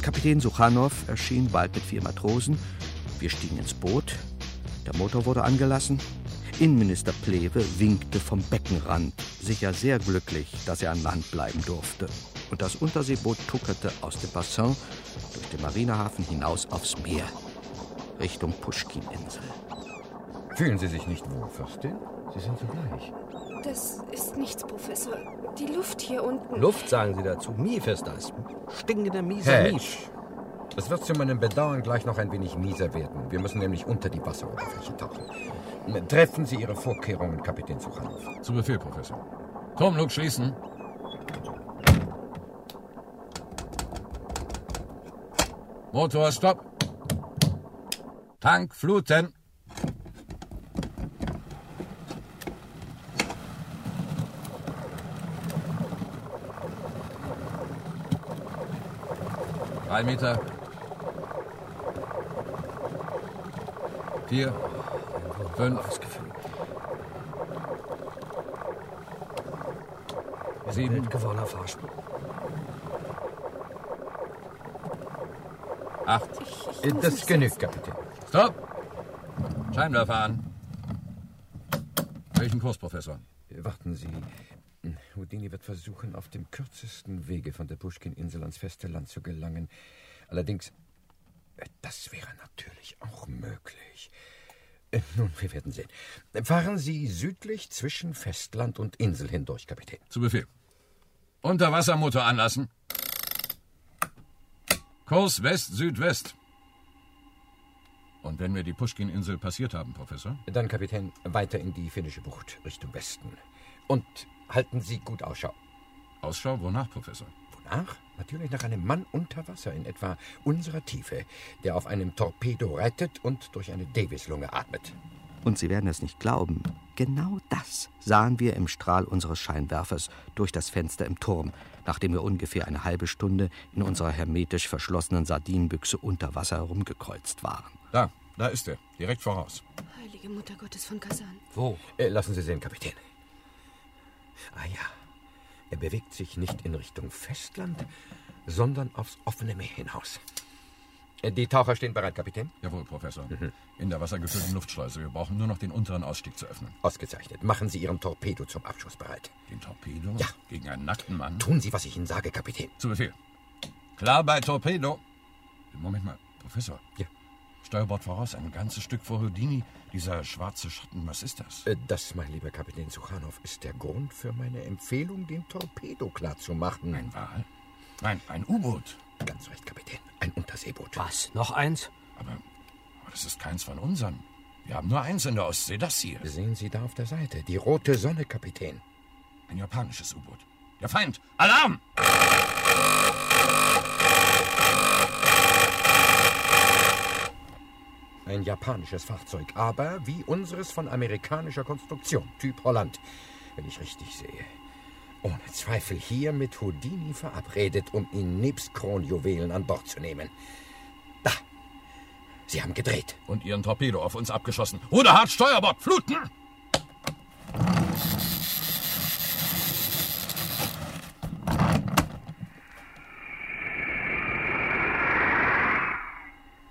Kapitän Suchanow erschien bald mit vier Matrosen. Wir stiegen ins Boot. Der Motor wurde angelassen. Innenminister Plewe winkte vom Beckenrand, sicher sehr glücklich, dass er an Land bleiben durfte. Und das Unterseeboot tuckerte aus dem Bassin durch den Marinehafen hinaus aufs Meer, Richtung Puschkin-Insel. Fühlen Sie sich nicht wohl, Fürstin? Sie sind so bleich. Das ist nichts, Professor. Die Luft hier unten. Luft, sagen Sie dazu. Mief ist das. Stinkender mieser Hedge. Mief. Es wird zu meinem Bedauern gleich noch ein wenig mieser werden. Wir müssen nämlich unter die Wasseroberfläche tauchen. Treffen Sie Ihre Vorkehrungen, Kapitän Suchanow. Zu Befehl, Professor. Turmlug schließen. Motor stopp. Tank fluten. Drei Meter. Vier. Fünf. Sieben. Gewonnener Fahrstuhl. Acht. Das genügt, Kapitän. Stopp! Scheinwerfer an. Welchen Kurs, Professor? Warten Sie. Houdini wird versuchen, auf dem kürzesten Wege von der Puschkin-Insel ans feste Land zu gelangen. Allerdings, das wäre natürlich auch möglich. Äh, Nun, wir werden sehen. Fahren Sie südlich zwischen Festland und Insel hindurch, Kapitän. Zu Befehl. Unterwassermotor anlassen. Kurs West-Südwest. Und wenn wir die Puschkin-Insel passiert haben, Professor? Dann, Kapitän, weiter in die finnische Bucht, Richtung Westen. Und halten Sie gut Ausschau. Ausschau, wonach, Professor? Wonach? Natürlich nach einem Mann unter Wasser in etwa unserer Tiefe, der auf einem Torpedo reitet und durch eine Davis-Lunge atmet. Und Sie werden es nicht glauben, genau das sahen wir im Strahl unseres Scheinwerfers durch das Fenster im Turm, nachdem wir ungefähr eine halbe Stunde in unserer hermetisch verschlossenen Sardinenbüchse unter Wasser herumgekreuzt waren. Da, da ist er. Direkt voraus. Heilige Mutter Gottes von Kasan. Wo? Äh, lassen Sie sehen, Kapitän. Ah ja, er bewegt sich nicht in Richtung Festland, sondern aufs offene Meer hinaus. Die Taucher stehen bereit, Kapitän? Jawohl, Professor. In der wassergefüllten Luftschleuse. Wir brauchen nur noch den unteren Ausstieg zu öffnen. Ausgezeichnet. Machen Sie Ihren Torpedo zum Abschuss bereit. Den Torpedo? Ja. Gegen einen nackten Mann? Tun Sie, was ich Ihnen sage, Kapitän. Zu Befehl. Klar bei Torpedo. Moment mal, Professor. Ja. Steuerbord voraus, ein ganzes Stück vor Houdini. Dieser schwarze Schatten, was ist das? Äh, Das, mein lieber Kapitän Suchanow, ist der Grund für meine Empfehlung, den Torpedo klar zu machen. Ein Wal? Nein, ein U-Boot. Ganz recht, Kapitän. Ein Unterseeboot. Was? Noch eins? Aber, aber das ist keins von unseren. Wir haben nur eins in der Ostsee, das hier. Sehen Sie da auf der Seite, die rote Sonne, Kapitän. Ein japanisches U-Boot. Der Feind! Alarm! Ein japanisches Fahrzeug, aber wie unseres von amerikanischer Konstruktion, Typ Holland, wenn ich richtig sehe. Ohne Zweifel hier mit Houdini verabredet, um ihn nebst Kronjuwelen an Bord zu nehmen. Da! Sie haben gedreht. Und ihren Torpedo auf uns abgeschossen. Ruderhart, Steuerbord, fluten!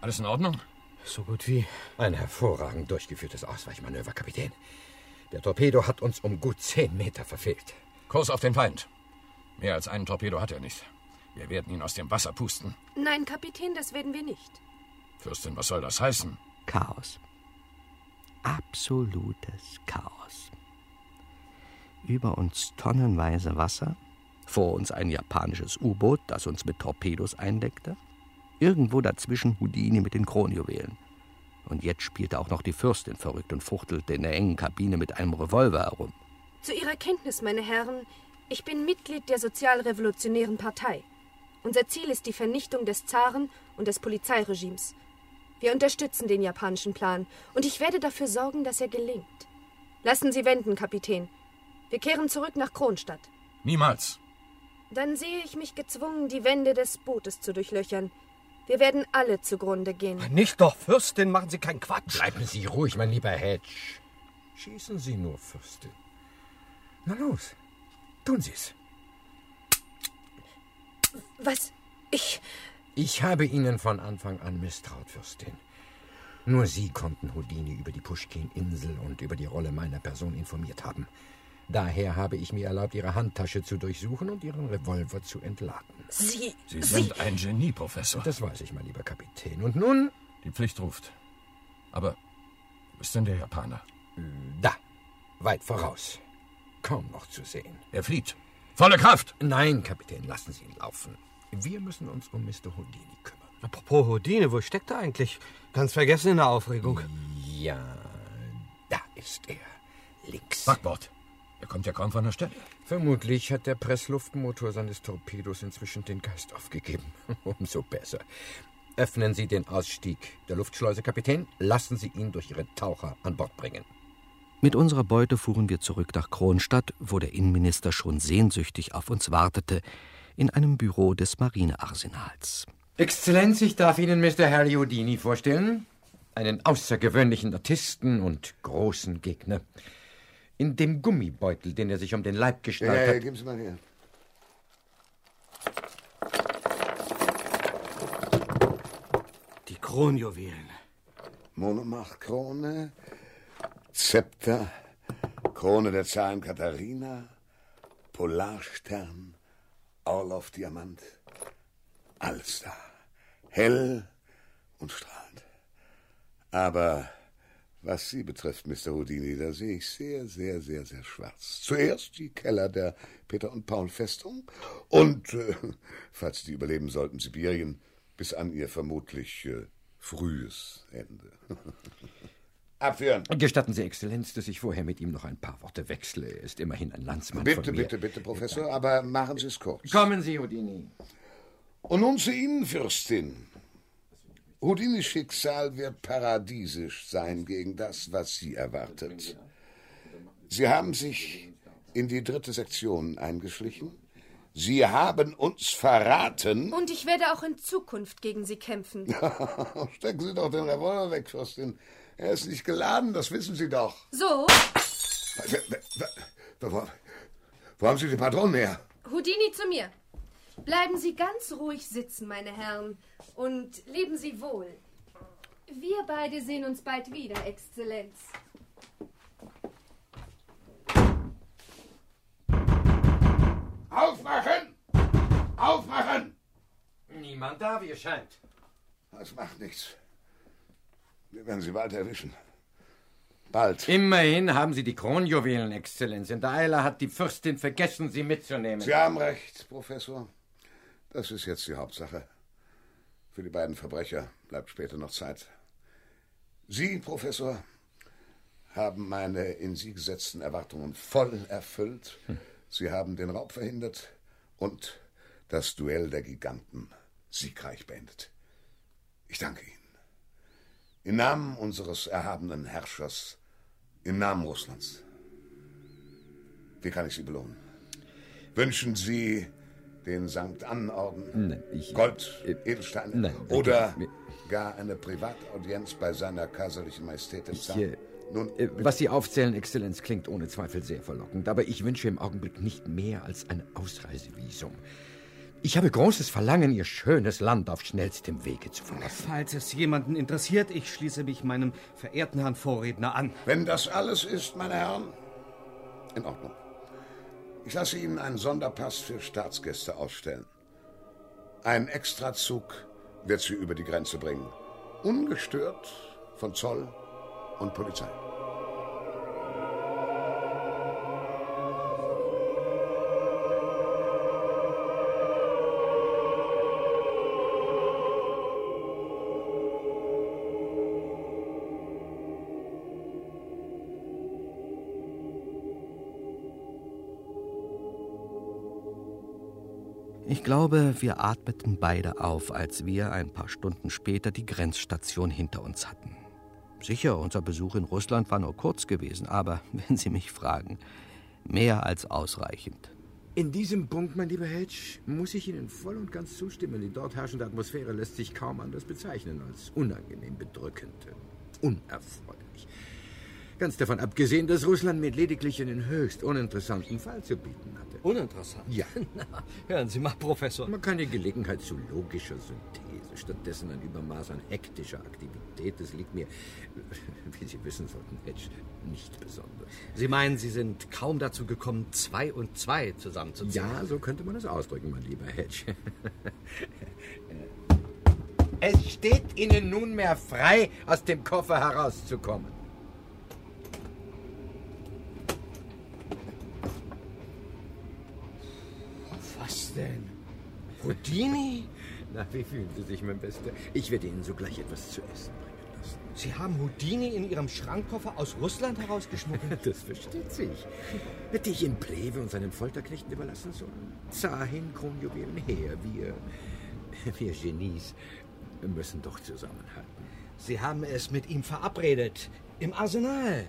Alles in Ordnung? So gut wie. Ein hervorragend durchgeführtes Ausweichmanöver, Kapitän. Der Torpedo hat uns um gut zehn Meter verfehlt. Kurs auf den Feind. Mehr als einen Torpedo hat er nicht. Wir werden ihn aus dem Wasser pusten. Nein, Kapitän, das werden wir nicht. Fürstin, was soll das heißen? Chaos. Absolutes Chaos. Über uns tonnenweise Wasser, vor uns ein japanisches U-Boot, das uns mit Torpedos eindeckte, irgendwo dazwischen Houdini mit den Kronjuwelen. Und jetzt spielte auch noch die Fürstin verrückt und fuchtelte in der engen Kabine mit einem Revolver herum. Zu Ihrer Kenntnis, meine Herren, ich bin Mitglied der Sozialrevolutionären Partei. Unser Ziel ist die Vernichtung des Zaren und des Polizeiregimes. Wir unterstützen den japanischen Plan und ich werde dafür sorgen, dass er gelingt. Lassen Sie wenden, Kapitän. Wir kehren zurück nach Kronstadt. Niemals. Dann sehe ich mich gezwungen, die Wände des Bootes zu durchlöchern. Wir werden alle zugrunde gehen. Nicht doch, Fürstin, machen Sie keinen Quatsch. Bleiben Sie ruhig, mein lieber Hedge. Schießen Sie nur, Fürstin. Na los, tun Sie's. Was? Ich. Ich habe Ihnen von Anfang an misstraut, Fürstin. Nur Sie konnten Houdini über die Puschkin-Insel und über die Rolle meiner Person informiert haben. Daher habe ich mir erlaubt, Ihre Handtasche zu durchsuchen und Ihren Revolver zu entladen. Sie. Sie sind ein Genie, Professor. Das weiß ich, mein lieber Kapitän. Und nun? Die Pflicht ruft. Aber ist denn der Japaner? Da, weit voraus. Kaum noch zu sehen. Er flieht. Volle Kraft! Nein, Kapitän, lassen Sie ihn laufen. Wir müssen uns um Mr. Houdini kümmern. Apropos Houdini, wo steckt er eigentlich? Ganz vergessen in der Aufregung. Ja, da ist er. Links. Backbord. Er kommt ja kaum von der Stelle. Vermutlich hat der Pressluftmotor seines Torpedos inzwischen den Geist aufgegeben. [LAUGHS] Umso besser. Öffnen Sie den Ausstieg der Luftschleuse, Kapitän. Lassen Sie ihn durch Ihre Taucher an Bord bringen. Mit unserer Beute fuhren wir zurück nach Kronstadt, wo der Innenminister schon sehnsüchtig auf uns wartete, in einem Büro des Marinearsenals. Exzellenz, ich darf Ihnen Mr. Harry Houdini vorstellen. Einen außergewöhnlichen Artisten und großen Gegner. In dem Gummibeutel, den er sich um den Leib geschnallt Ja, ja, hat. geben Sie mal her. Die Kronjuwelen. Monomach-Krone, Zepter, Krone der Zarin Katharina, Polarstern, Orloff-Diamant. Alles da. Hell und strahlend. Aber was Sie betrifft, Mr. Houdini, da sehe ich sehr, sehr, sehr, sehr schwarz. Zuerst die Keller der Peter- und Paul-Festung und, äh, [LAUGHS] falls Sie die überleben sollten, Sibirien bis an ihr vermutlich äh, frühes Ende. [LAUGHS] Abführen. Gestatten Sie, Exzellenz, dass ich vorher mit ihm noch ein paar Worte wechsle. Er ist immerhin ein Landsmann Bitte, von mir. bitte, bitte, Professor, aber machen Sie es kurz. Kommen Sie, Houdini. Und nun zu Ihnen, Fürstin. Houdinis Schicksal wird paradiesisch sein gegen das, was Sie erwartet. Sie haben sich in die dritte Sektion eingeschlichen. Sie haben uns verraten. Und ich werde auch in Zukunft gegen Sie kämpfen. [LAUGHS] Stecken Sie doch den Revolver weg, Fürstin. Er ist nicht geladen, das wissen Sie doch. So, Wo, wo haben Sie die Patronen her? Houdini zu mir. Bleiben Sie ganz ruhig sitzen, meine Herren, und leben Sie wohl. Wir beide sehen uns bald wieder, Exzellenz. Aufmachen! Aufmachen! Niemand da, wie es scheint. Das macht nichts. Wir werden Sie bald erwischen. Bald. Immerhin haben Sie die Kronjuwelen, Exzellenz. In der Eile hat die Fürstin vergessen, sie mitzunehmen. Sie haben recht, Professor. Das ist jetzt die Hauptsache. Für die beiden Verbrecher bleibt später noch Zeit. Sie, Professor, haben meine in Sie gesetzten Erwartungen voll erfüllt. Sie haben den Raub verhindert und das Duell der Giganten siegreich beendet. Ich danke Ihnen. Im Namen unseres erhabenen Herrschers, im Namen Russlands. Wie kann ich Sie belohnen? Wünschen Sie den Sankt Ann-Orden? Nein, ich. Gold, Edelsteine? Nein, danke. Oder gar eine Privataudienz bei seiner kaiserlichen Majestät im Ich, Zahn? äh, Nun, Äh, Was Sie aufzählen, Exzellenz, klingt ohne Zweifel sehr verlockend, aber ich wünsche im Augenblick nicht mehr als ein Ausreisevisum. Ich habe großes Verlangen, Ihr schönes Land auf schnellstem Wege zu verlassen. Falls es jemanden interessiert, ich schließe mich meinem verehrten Herrn Vorredner an. wenn das alles ist, meine Herren, in Ordnung. Ich lasse Ihnen einen Sonderpass für Staatsgäste ausstellen. Ein Extrazug wird Sie über die Grenze bringen. Ungestört von Zoll und Polizei. Ich glaube, wir atmeten beide auf, als wir ein paar Stunden später die Grenzstation hinter uns hatten. Sicher, unser Besuch in Russland war nur kurz gewesen, aber [LAUGHS] wenn Sie mich fragen, mehr als ausreichend. In diesem Punkt, mein lieber Hedge, muss ich Ihnen voll und ganz zustimmen. Die dort herrschende Atmosphäre lässt sich kaum anders bezeichnen als unangenehm bedrückend, unerfreulich. Ganz davon abgesehen, dass Russland mir lediglich einen höchst uninteressanten Fall zu bieten hatte. Uninteressant? Ja. Na, [LAUGHS] hören Sie mal, Professor. Man keine Gelegenheit zu logischer Synthese, stattdessen ein Übermaß an hektischer Aktivität. Das liegt mir, [LAUGHS] wie Sie wissen sollten, Hedge, nicht besonders. Sie meinen, Sie sind kaum dazu gekommen, zwei und zwei zusammenzuzählen? Ja, so könnte man es ausdrücken, mein lieber Hedge. [LAUGHS] es steht Ihnen nunmehr frei, aus dem Koffer herauszukommen. das denn? Houdini? [LAUGHS] Na, wie fühlen Sie sich, mein Bester? Ich werde Ihnen sogleich etwas zu essen bringen lassen. Sie haben Houdini in Ihrem Schrankkoffer aus Russland herausgeschmuggelt? [LAUGHS] Das versteht sich. Hätte ich ihn Pleve und seinen Folterknechten überlassen sollen? Zahin, Kronjuwelen her. Wir, wir Genies müssen doch zusammenhalten. Sie haben es mit ihm verabredet. Im Arsenal.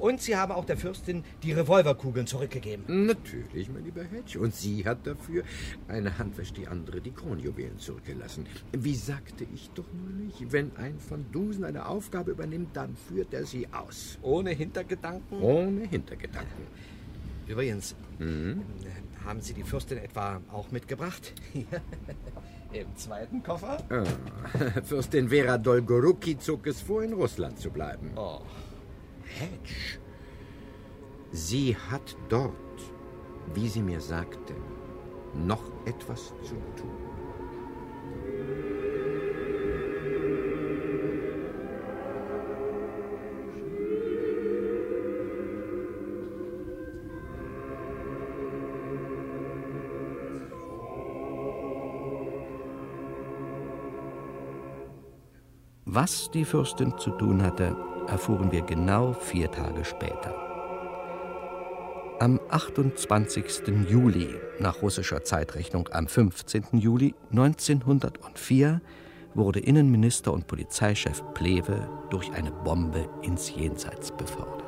Und Sie haben auch der Fürstin die Revolverkugeln zurückgegeben. Natürlich, mein lieber Hedge. Und sie hat dafür, eine Hand wäscht die andere, die Kronjuwelen zurückgelassen. Wie sagte ich doch neulich, wenn ein von Dusen eine Aufgabe übernimmt, dann führt er sie aus. Ohne Hintergedanken? Ohne Hintergedanken. Übrigens, mhm. haben Sie die Fürstin etwa auch mitgebracht? [LAUGHS] Im zweiten Koffer? Ah, [LAUGHS] Fürstin Vera Dolgoruki zog es vor, in Russland zu bleiben. Oh. Hedge. Sie hat dort, wie sie mir sagte, noch etwas zu tun. Was die Fürstin zu tun hatte, erfuhren wir genau vier Tage später. Am 28. Juli nach russischer Zeitrechnung am 15. Juli 1904 wurde Innenminister und Polizeichef Plewe durch eine Bombe ins Jenseits befördert.